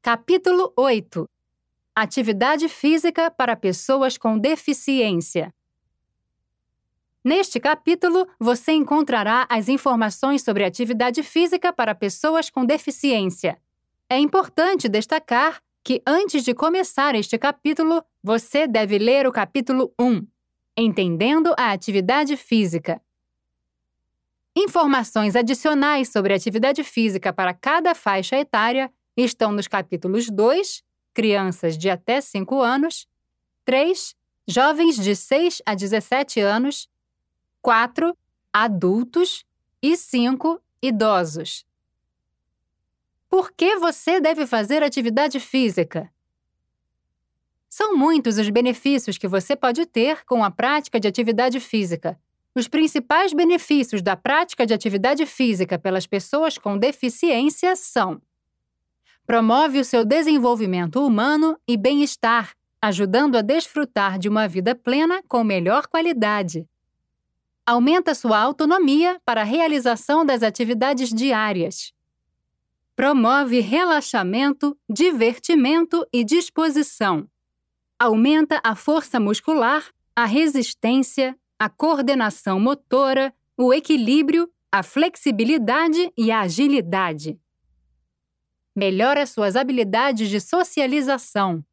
Capítulo 8 Atividade física para pessoas com deficiência. Neste capítulo, você encontrará as informações sobre atividade física para pessoas com deficiência. É importante destacar que antes de começar este capítulo, você deve ler o capítulo 1, Entendendo a Atividade Física. Informações adicionais sobre atividade física para cada faixa etária estão nos capítulos 2, Crianças de até 5 anos, 3, Jovens de 6 a 17 anos, 4. Adultos e 5. Idosos. Por que você deve fazer atividade física? São muitos os benefícios que você pode ter com a prática de atividade física. Os principais benefícios da prática de atividade física pelas pessoas com deficiência são: promove o seu desenvolvimento humano e bem-estar, ajudando a desfrutar de uma vida plena com melhor qualidade. Aumenta sua autonomia para a realização das atividades diárias. Promove relaxamento, divertimento e disposição aumenta a força muscular, a resistência, a coordenação motora, o equilíbrio, a flexibilidade e a agilidade. Melhora suas habilidades de socialização.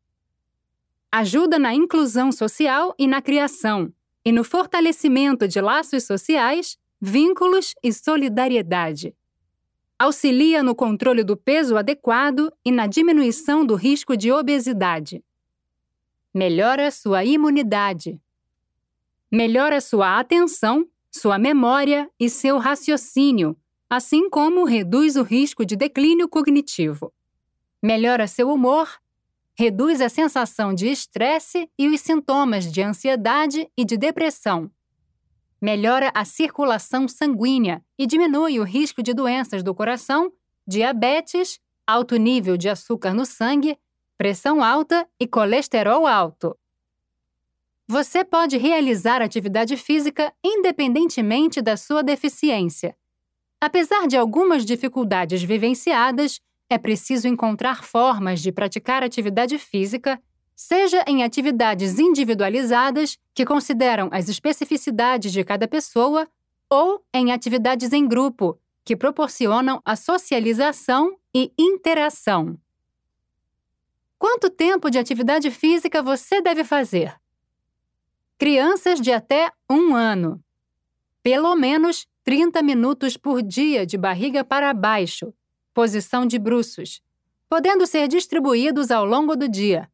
Ajuda na inclusão social e na criação, e no fortalecimento de laços sociais, vínculos e solidariedade. Auxilia no controle do peso adequado e na diminuição do risco de obesidade melhora sua imunidade, melhora sua atenção, sua memória e seu raciocínio, assim como reduz o risco de declínio cognitivo. Melhora seu humor, reduz a sensação de estresse e os sintomas de ansiedade e de depressão. Melhora a circulação sanguínea e diminui o risco de doenças do coração, diabetes, alto nível de açúcar no sangue pressão alta e colesterol alto. Você pode realizar atividade física independentemente da sua deficiência. Apesar de algumas dificuldades vivenciadas, é preciso encontrar formas de praticar atividade física, seja em atividades individualizadas, que consideram as especificidades de cada pessoa, ou em atividades em grupo, que proporcionam a socialização e interação. Quanto tempo de atividade física você deve fazer? Crianças de até um ano. Pelo menos 30 minutos por dia de barriga para baixo, posição de bruços, podendo ser distribuídos ao longo do dia.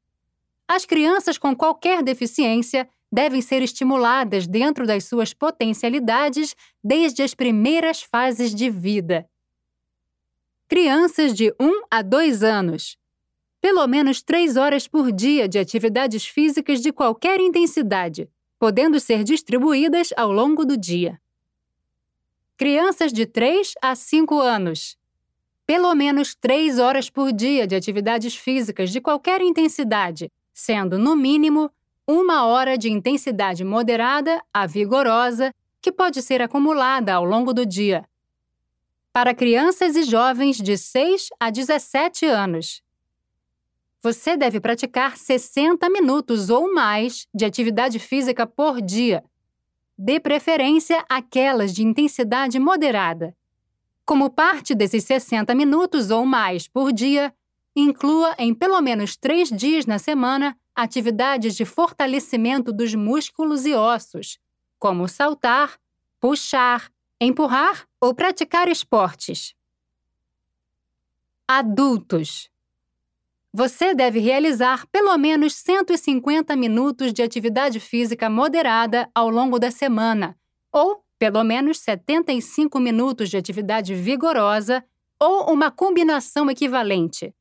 As crianças com qualquer deficiência devem ser estimuladas dentro das suas potencialidades desde as primeiras fases de vida. Crianças de 1 a 2 anos pelo menos três horas por dia de atividades físicas de qualquer intensidade, podendo ser distribuídas ao longo do dia. Crianças de 3 a 5 anos. Pelo menos três horas por dia de atividades físicas de qualquer intensidade, sendo, no mínimo, uma hora de intensidade moderada a vigorosa, que pode ser acumulada ao longo do dia. Para crianças e jovens de 6 a 17 anos, você deve praticar 60 minutos ou mais de atividade física por dia. Dê preferência àquelas de intensidade moderada. Como parte desses 60 minutos ou mais por dia, inclua em pelo menos três dias na semana atividades de fortalecimento dos músculos e ossos, como saltar, puxar, empurrar ou praticar esportes. Adultos você deve realizar pelo menos 150 minutos de atividade física moderada ao longo da semana, ou pelo menos 75 minutos de atividade vigorosa, ou uma combinação equivalente.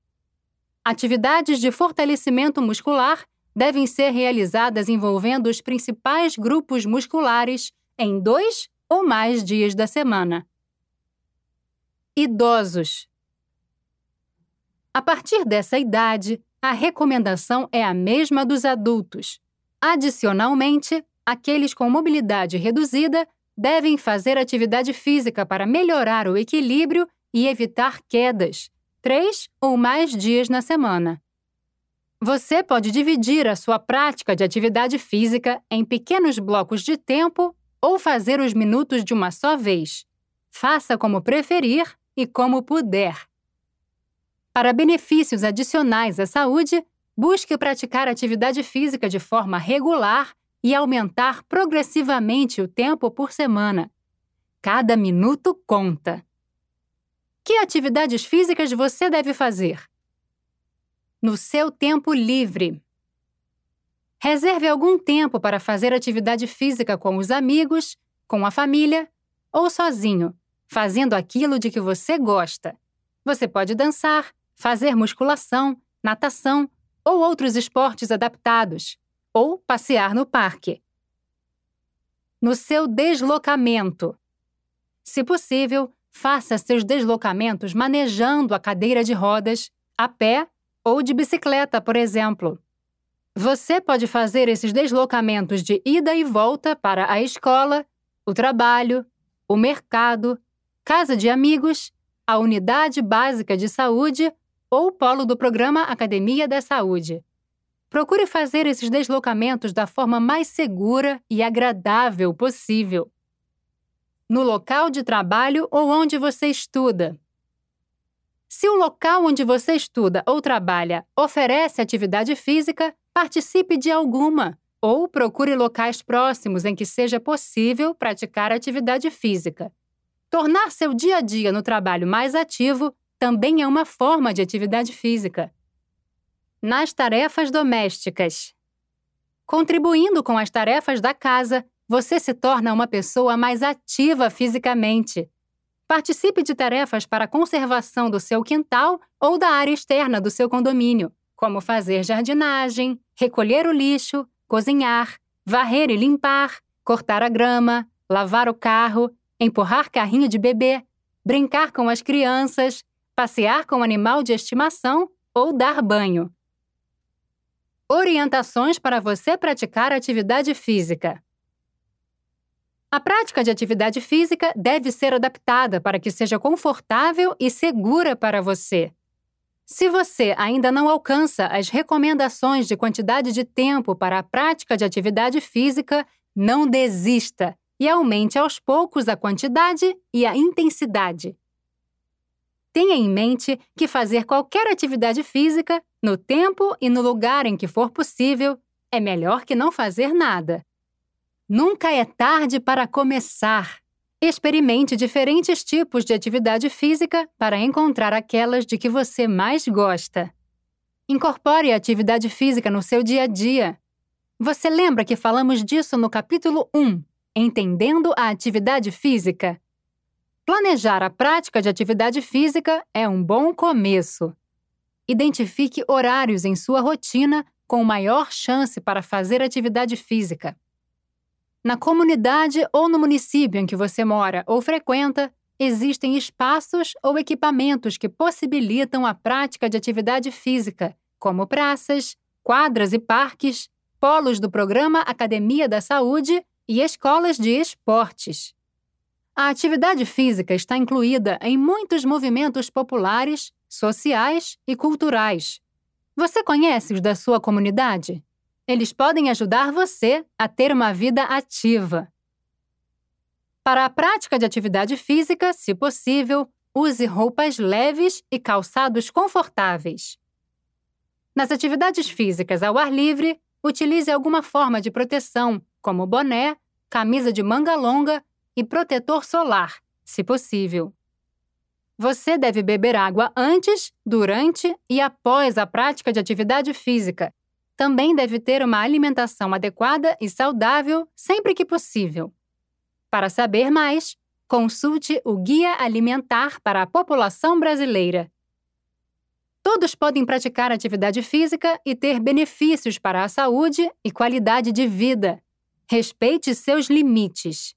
Atividades de fortalecimento muscular devem ser realizadas envolvendo os principais grupos musculares em dois ou mais dias da semana. Idosos a partir dessa idade, a recomendação é a mesma dos adultos. Adicionalmente, aqueles com mobilidade reduzida devem fazer atividade física para melhorar o equilíbrio e evitar quedas, três ou mais dias na semana. Você pode dividir a sua prática de atividade física em pequenos blocos de tempo ou fazer os minutos de uma só vez. Faça como preferir e como puder. Para benefícios adicionais à saúde, busque praticar atividade física de forma regular e aumentar progressivamente o tempo por semana. Cada minuto conta. Que atividades físicas você deve fazer? No seu tempo livre. Reserve algum tempo para fazer atividade física com os amigos, com a família ou sozinho, fazendo aquilo de que você gosta. Você pode dançar, fazer musculação, natação ou outros esportes adaptados, ou passear no parque. No seu deslocamento. Se possível, faça seus deslocamentos manejando a cadeira de rodas, a pé ou de bicicleta, por exemplo. Você pode fazer esses deslocamentos de ida e volta para a escola, o trabalho, o mercado, casa de amigos, a unidade básica de saúde ou polo do programa Academia da Saúde. Procure fazer esses deslocamentos da forma mais segura e agradável possível. No local de trabalho ou onde você estuda. Se o local onde você estuda ou trabalha oferece atividade física, participe de alguma ou procure locais próximos em que seja possível praticar atividade física. Tornar seu dia a dia no trabalho mais ativo também é uma forma de atividade física. Nas tarefas domésticas. Contribuindo com as tarefas da casa, você se torna uma pessoa mais ativa fisicamente. Participe de tarefas para a conservação do seu quintal ou da área externa do seu condomínio, como fazer jardinagem, recolher o lixo, cozinhar, varrer e limpar, cortar a grama, lavar o carro, empurrar carrinho de bebê, brincar com as crianças, passear com animal de estimação ou dar banho. Orientações para você praticar atividade física. A prática de atividade física deve ser adaptada para que seja confortável e segura para você. Se você ainda não alcança as recomendações de quantidade de tempo para a prática de atividade física, não desista e aumente aos poucos a quantidade e a intensidade. Tenha em mente que fazer qualquer atividade física, no tempo e no lugar em que for possível, é melhor que não fazer nada. Nunca é tarde para começar. Experimente diferentes tipos de atividade física para encontrar aquelas de que você mais gosta. Incorpore a atividade física no seu dia a dia. Você lembra que falamos disso no capítulo 1, Entendendo a Atividade Física? Planejar a prática de atividade física é um bom começo. Identifique horários em sua rotina com maior chance para fazer atividade física. Na comunidade ou no município em que você mora ou frequenta, existem espaços ou equipamentos que possibilitam a prática de atividade física, como praças, quadras e parques, polos do programa Academia da Saúde e escolas de esportes. A atividade física está incluída em muitos movimentos populares, sociais e culturais. Você conhece os da sua comunidade? Eles podem ajudar você a ter uma vida ativa. Para a prática de atividade física, se possível, use roupas leves e calçados confortáveis. Nas atividades físicas ao ar livre, utilize alguma forma de proteção, como boné, camisa de manga longa e protetor solar, se possível. Você deve beber água antes, durante e após a prática de atividade física. Também deve ter uma alimentação adequada e saudável sempre que possível. Para saber mais, consulte o Guia Alimentar para a População Brasileira. Todos podem praticar atividade física e ter benefícios para a saúde e qualidade de vida. Respeite seus limites.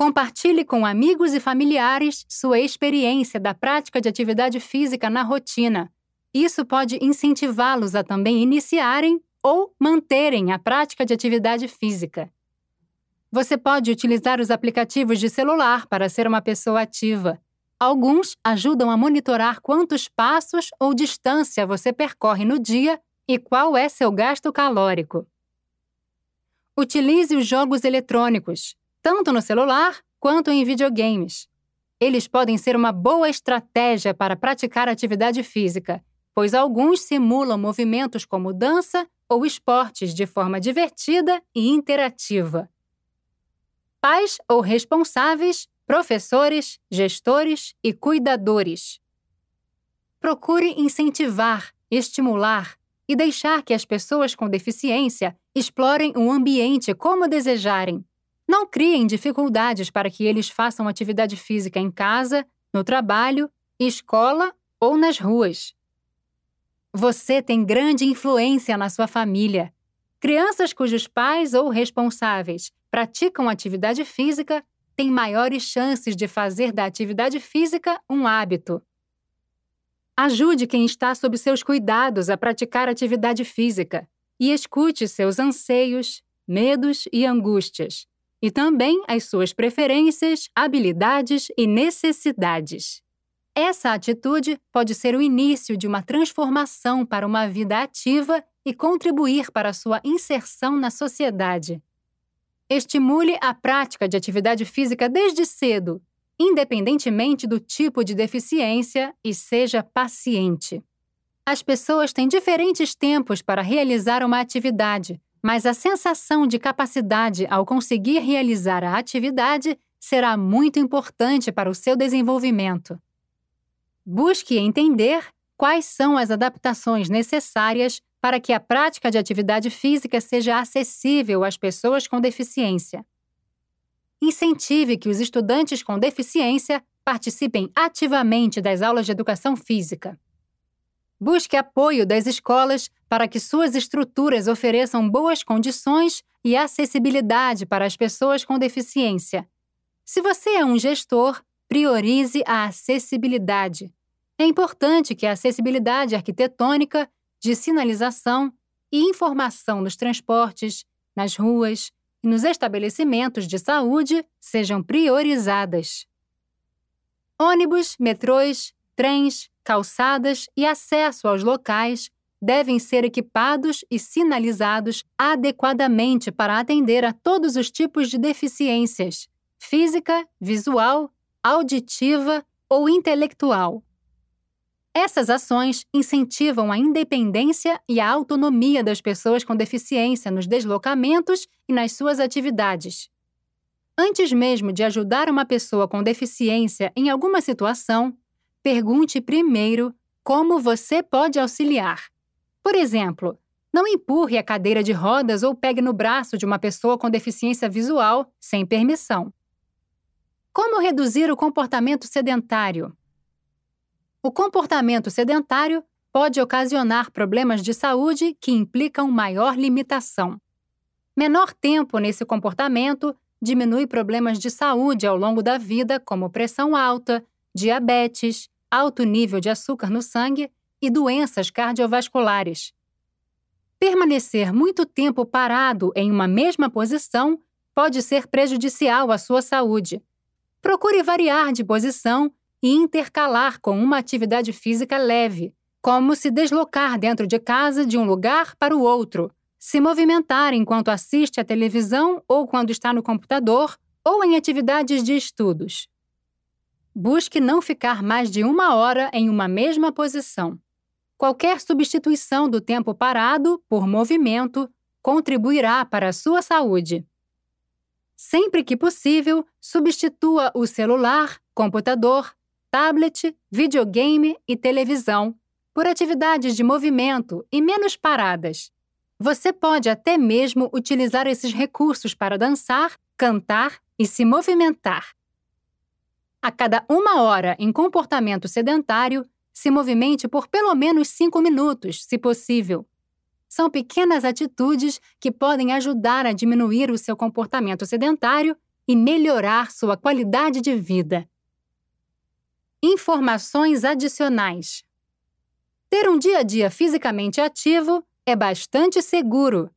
Compartilhe com amigos e familiares sua experiência da prática de atividade física na rotina. Isso pode incentivá-los a também iniciarem ou manterem a prática de atividade física. Você pode utilizar os aplicativos de celular para ser uma pessoa ativa. Alguns ajudam a monitorar quantos passos ou distância você percorre no dia e qual é seu gasto calórico. Utilize os jogos eletrônicos, tanto no celular quanto em videogames. Eles podem ser uma boa estratégia para praticar atividade física, pois alguns simulam movimentos como dança ou esportes de forma divertida e interativa. Pais ou responsáveis professores, gestores e cuidadores. Procure incentivar, estimular e deixar que as pessoas com deficiência explorem o ambiente como desejarem. Não criem dificuldades para que eles façam atividade física em casa, no trabalho, escola ou nas ruas. Você tem grande influência na sua família. Crianças cujos pais ou responsáveis praticam atividade física tem maiores chances de fazer da atividade física um hábito. Ajude quem está sob seus cuidados a praticar atividade física e escute seus anseios, medos e angústias, e também as suas preferências, habilidades e necessidades. Essa atitude pode ser o início de uma transformação para uma vida ativa e contribuir para sua inserção na sociedade. Estimule a prática de atividade física desde cedo, independentemente do tipo de deficiência, e seja paciente. As pessoas têm diferentes tempos para realizar uma atividade, mas a sensação de capacidade ao conseguir realizar a atividade será muito importante para o seu desenvolvimento. Busque entender quais são as adaptações necessárias para que a prática de atividade física seja acessível às pessoas com deficiência. Incentive que os estudantes com deficiência participem ativamente das aulas de educação física. Busque apoio das escolas para que suas estruturas ofereçam boas condições e acessibilidade para as pessoas com deficiência. Se você é um gestor, priorize a acessibilidade. É importante que a acessibilidade arquitetônica de sinalização e informação nos transportes, nas ruas e nos estabelecimentos de saúde sejam priorizadas. Ônibus, metrôs, trens, calçadas e acesso aos locais devem ser equipados e sinalizados adequadamente para atender a todos os tipos de deficiências física, visual, auditiva ou intelectual. Essas ações incentivam a independência e a autonomia das pessoas com deficiência nos deslocamentos e nas suas atividades. Antes mesmo de ajudar uma pessoa com deficiência em alguma situação, pergunte primeiro como você pode auxiliar. Por exemplo, não empurre a cadeira de rodas ou pegue no braço de uma pessoa com deficiência visual sem permissão. Como reduzir o comportamento sedentário? O comportamento sedentário pode ocasionar problemas de saúde que implicam maior limitação. Menor tempo nesse comportamento diminui problemas de saúde ao longo da vida, como pressão alta, diabetes, alto nível de açúcar no sangue e doenças cardiovasculares. Permanecer muito tempo parado em uma mesma posição pode ser prejudicial à sua saúde. Procure variar de posição e intercalar com uma atividade física leve, como se deslocar dentro de casa de um lugar para o outro, se movimentar enquanto assiste à televisão ou quando está no computador ou em atividades de estudos. Busque não ficar mais de uma hora em uma mesma posição. Qualquer substituição do tempo parado por movimento contribuirá para a sua saúde. Sempre que possível, substitua o celular, computador, tablet, videogame e televisão, por atividades de movimento e menos paradas. Você pode até mesmo utilizar esses recursos para dançar, cantar e se movimentar. A cada uma hora em comportamento sedentário, se movimente por pelo menos cinco minutos, se possível. São pequenas atitudes que podem ajudar a diminuir o seu comportamento sedentário e melhorar sua qualidade de vida. Informações adicionais. Ter um dia a dia fisicamente ativo é bastante seguro.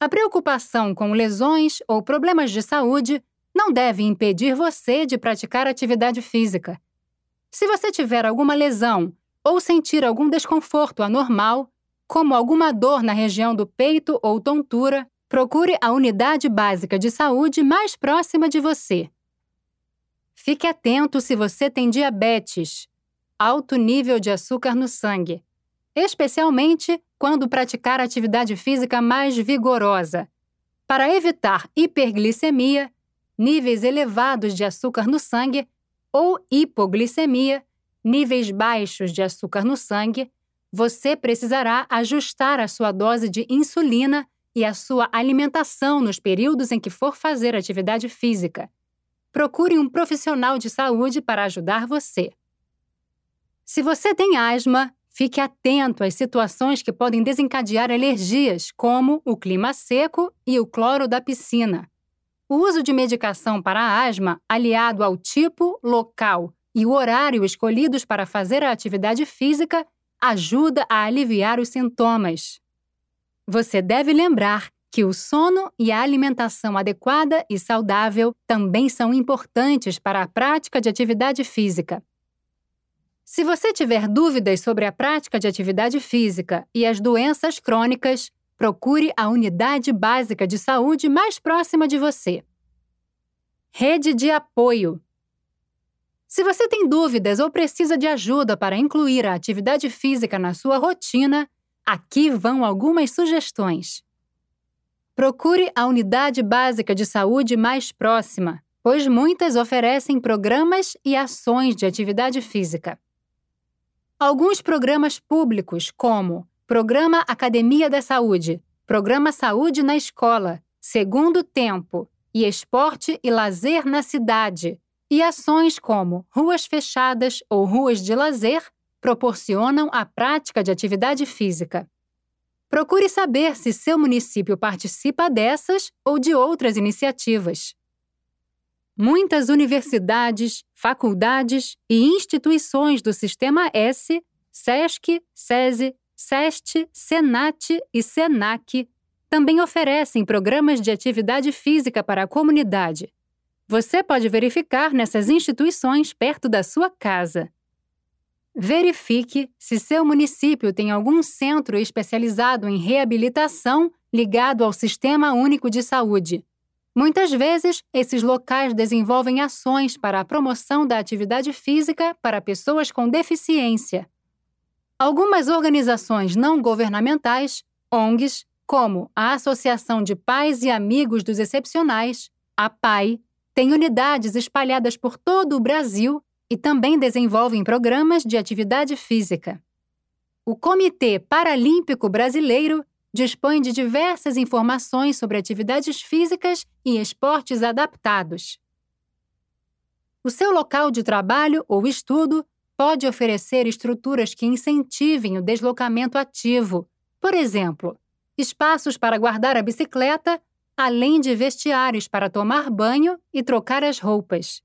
A preocupação com lesões ou problemas de saúde não deve impedir você de praticar atividade física. Se você tiver alguma lesão ou sentir algum desconforto anormal, como alguma dor na região do peito ou tontura, procure a unidade básica de saúde mais próxima de você. Fique atento se você tem diabetes, alto nível de açúcar no sangue, especialmente quando praticar atividade física mais vigorosa. Para evitar hiperglicemia, níveis elevados de açúcar no sangue, ou hipoglicemia, níveis baixos de açúcar no sangue, você precisará ajustar a sua dose de insulina e a sua alimentação nos períodos em que for fazer atividade física. Procure um profissional de saúde para ajudar você. Se você tem asma, fique atento às situações que podem desencadear alergias, como o clima seco e o cloro da piscina. O uso de medicação para asma, aliado ao tipo, local e o horário escolhidos para fazer a atividade física, ajuda a aliviar os sintomas. Você deve lembrar que o sono e a alimentação adequada e saudável também são importantes para a prática de atividade física. Se você tiver dúvidas sobre a prática de atividade física e as doenças crônicas, procure a unidade básica de saúde mais próxima de você. Rede de apoio. Se você tem dúvidas ou precisa de ajuda para incluir a atividade física na sua rotina, aqui vão algumas sugestões. Procure a unidade básica de saúde mais próxima, pois muitas oferecem programas e ações de atividade física. Alguns programas públicos, como Programa Academia da Saúde, Programa Saúde na Escola, Segundo Tempo e Esporte e Lazer na Cidade, e ações como Ruas Fechadas ou Ruas de Lazer, proporcionam a prática de atividade física. Procure saber se seu município participa dessas ou de outras iniciativas. Muitas universidades, faculdades e instituições do Sistema S, SESC, SESI, SEST, SENAT e SENAC também oferecem programas de atividade física para a comunidade. Você pode verificar nessas instituições perto da sua casa. Verifique se seu município tem algum centro especializado em reabilitação ligado ao Sistema Único de Saúde. Muitas vezes, esses locais desenvolvem ações para a promoção da atividade física para pessoas com deficiência. Algumas organizações não governamentais, ONGs, como a Associação de Pais e Amigos dos Excepcionais, a PAI, têm unidades espalhadas por todo o Brasil e também desenvolvem programas de atividade física. O Comitê Paralímpico Brasileiro dispõe de diversas informações sobre atividades físicas e esportes adaptados. O seu local de trabalho ou estudo pode oferecer estruturas que incentivem o deslocamento ativo, por exemplo, espaços para guardar a bicicleta, além de vestiários para tomar banho e trocar as roupas.